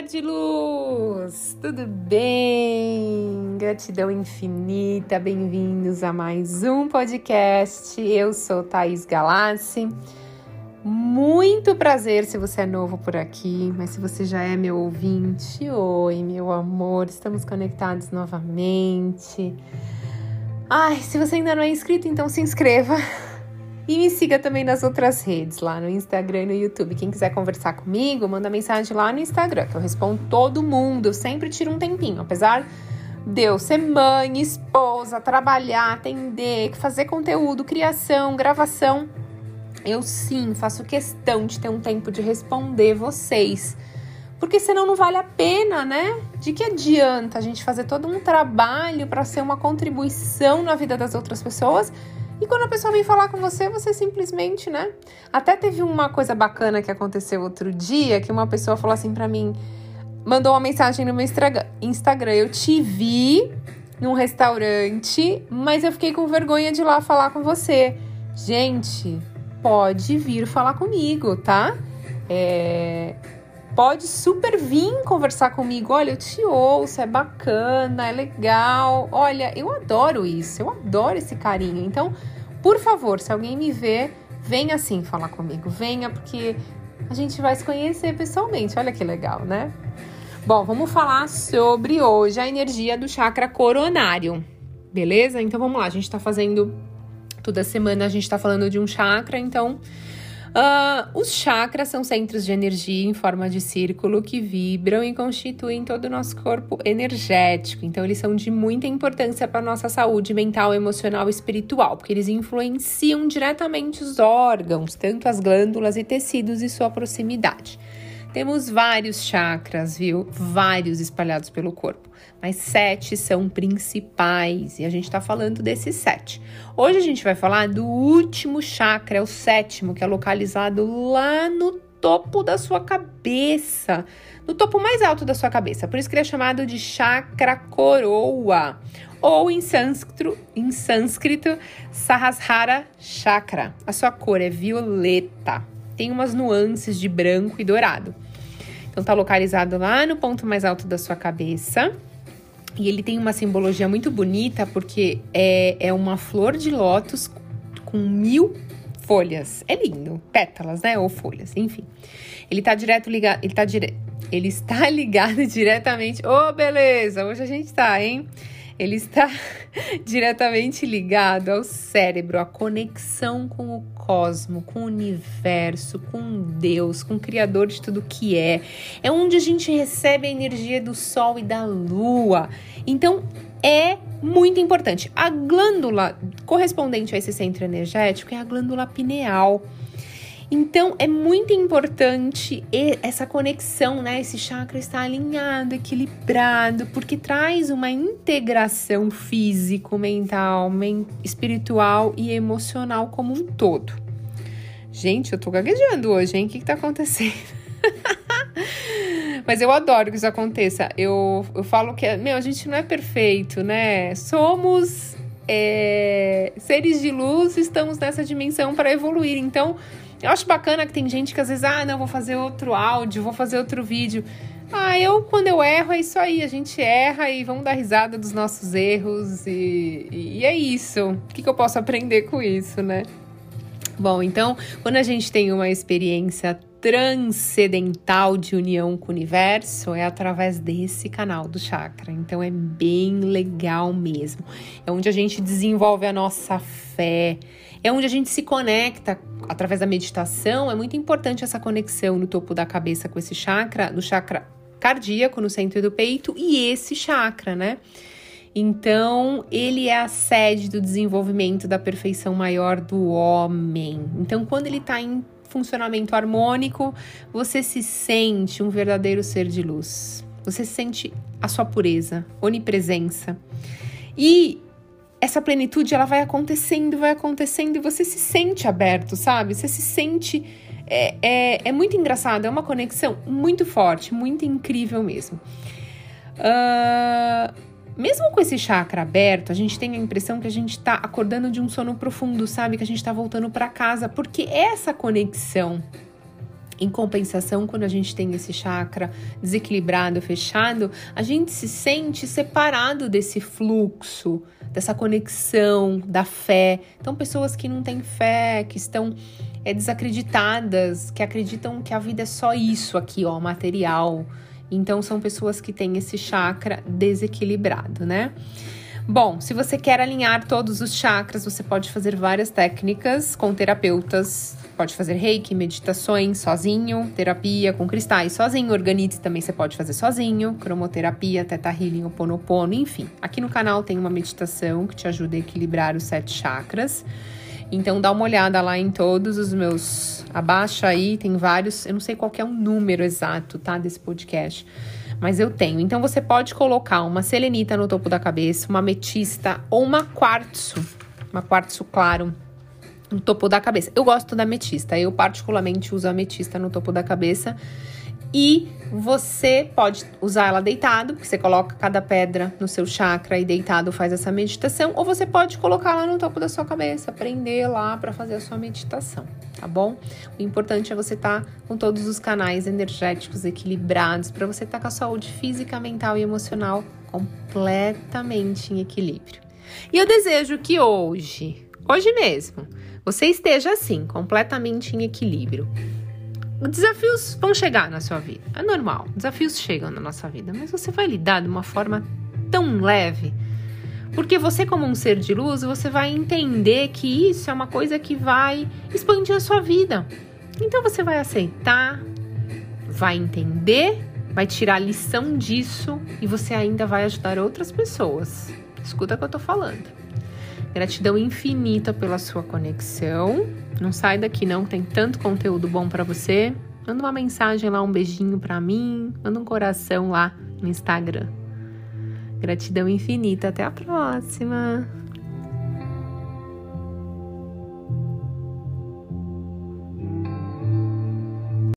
ser de luz! Tudo bem? Gratidão infinita, bem-vindos a mais um podcast. Eu sou Thaís Galassi. Muito prazer se você é novo por aqui, mas se você já é meu ouvinte, oi, meu amor, estamos conectados novamente. Ai, se você ainda não é inscrito, então se inscreva e me siga também nas outras redes, lá no Instagram e no YouTube. Quem quiser conversar comigo, manda mensagem lá no Instagram, que eu respondo todo mundo. Eu sempre tiro um tempinho, apesar de eu ser mãe, esposa, trabalhar, atender, fazer conteúdo, criação, gravação. Eu sim faço questão de ter um tempo de responder vocês. Porque senão não vale a pena, né? De que adianta a gente fazer todo um trabalho para ser uma contribuição na vida das outras pessoas e quando a pessoa vem falar com você, você simplesmente, né? Até teve uma coisa bacana que aconteceu outro dia, que uma pessoa falou assim para mim, mandou uma mensagem no meu Instagram, eu te vi num restaurante, mas eu fiquei com vergonha de ir lá falar com você. Gente, pode vir falar comigo, tá? É, pode super vir conversar comigo. Olha, eu te ouço, é bacana, é legal. Olha, eu adoro isso, eu adoro esse carinho. Então, por favor, se alguém me vê, venha assim falar comigo. Venha, porque a gente vai se conhecer pessoalmente. Olha que legal, né? Bom, vamos falar sobre hoje a energia do chakra coronário. Beleza? Então vamos lá, a gente tá fazendo toda semana a gente tá falando de um chakra, então Uh, os chakras são centros de energia em forma de círculo que vibram e constituem todo o nosso corpo energético. Então, eles são de muita importância para a nossa saúde mental, emocional e espiritual, porque eles influenciam diretamente os órgãos, tanto as glândulas e tecidos e sua proximidade. Temos vários chakras, viu? Vários espalhados pelo corpo mas sete são principais e a gente está falando desses sete. Hoje a gente vai falar do último chakra, é o sétimo, que é localizado lá no topo da sua cabeça, no topo mais alto da sua cabeça. Por isso que ele é chamado de chakra coroa, ou em sânscrito, em sânscrito Sahasrara chakra. A sua cor é violeta, tem umas nuances de branco e dourado. Então tá localizado lá no ponto mais alto da sua cabeça. E ele tem uma simbologia muito bonita porque é, é uma flor de lótus com mil folhas. É lindo, pétalas, né? Ou folhas, enfim. Ele tá direto ligado, ele tá dire... ele está ligado diretamente. Ô, oh, beleza, hoje a gente tá, hein? Ele está diretamente ligado ao cérebro, à conexão com o cosmo, com o universo, com Deus, com o Criador de tudo que é. É onde a gente recebe a energia do Sol e da Lua. Então, é muito importante. A glândula correspondente a esse centro energético é a glândula pineal. Então é muito importante essa conexão, né? Esse chakra estar alinhado, equilibrado, porque traz uma integração físico, mental, espiritual e emocional como um todo. Gente, eu tô gaguejando hoje, hein? O que, que tá acontecendo? Mas eu adoro que isso aconteça. Eu, eu falo que, meu, a gente não é perfeito, né? Somos é, seres de luz, estamos nessa dimensão para evoluir. Então, eu acho bacana que tem gente que às vezes, ah, não, vou fazer outro áudio, vou fazer outro vídeo. Ah, eu, quando eu erro, é isso aí. A gente erra e vamos dar risada dos nossos erros. E, e é isso. O que, que eu posso aprender com isso, né? Bom, então, quando a gente tem uma experiência transcendental de união com o universo, é através desse canal do chakra. Então, é bem legal mesmo. É onde a gente desenvolve a nossa fé é onde a gente se conecta através da meditação. É muito importante essa conexão no topo da cabeça com esse chakra, do chakra cardíaco no centro do peito e esse chakra, né? Então, ele é a sede do desenvolvimento da perfeição maior do homem. Então, quando ele está em funcionamento harmônico, você se sente um verdadeiro ser de luz. Você sente a sua pureza, onipresença. E essa plenitude ela vai acontecendo, vai acontecendo e você se sente aberto, sabe? Você se sente. É, é, é muito engraçado, é uma conexão muito forte, muito incrível mesmo. Uh, mesmo com esse chakra aberto, a gente tem a impressão que a gente está acordando de um sono profundo, sabe? Que a gente está voltando para casa, porque essa conexão Em compensação, quando a gente tem esse chakra desequilibrado, fechado, a gente se sente separado desse fluxo, dessa conexão, da fé. Então, pessoas que não têm fé, que estão é, desacreditadas, que acreditam que a vida é só isso aqui, ó, material. Então, são pessoas que têm esse chakra desequilibrado, né? Bom, se você quer alinhar todos os chakras, você pode fazer várias técnicas com terapeutas. Pode fazer reiki, meditações sozinho, terapia com cristais sozinho, organite também você pode fazer sozinho, cromoterapia, teta healing, oponopono, enfim. Aqui no canal tem uma meditação que te ajuda a equilibrar os sete chakras. Então dá uma olhada lá em todos os meus. Abaixa aí, tem vários. Eu não sei qual é o número exato, tá? Desse podcast mas eu tenho. Então você pode colocar uma selenita no topo da cabeça, uma ametista ou uma quartzo, uma quartzo claro no topo da cabeça. Eu gosto da ametista, eu particularmente uso a ametista no topo da cabeça e você pode usar ela deitado, porque você coloca cada pedra no seu chakra e deitado faz essa meditação, ou você pode colocar lá no topo da sua cabeça, prender lá para fazer a sua meditação, tá bom? O importante é você estar tá com todos os canais energéticos equilibrados, para você estar tá com a saúde física, mental e emocional completamente em equilíbrio. E eu desejo que hoje, hoje mesmo, você esteja assim, completamente em equilíbrio Desafios vão chegar na sua vida, é normal. Desafios chegam na nossa vida, mas você vai lidar de uma forma tão leve, porque você, como um ser de luz, você vai entender que isso é uma coisa que vai expandir a sua vida. Então você vai aceitar, vai entender, vai tirar a lição disso e você ainda vai ajudar outras pessoas. Escuta o que eu tô falando. Gratidão infinita pela sua conexão. Não sai daqui não, tem tanto conteúdo bom para você. Manda uma mensagem lá, um beijinho para mim, manda um coração lá no Instagram. Gratidão infinita, até a próxima.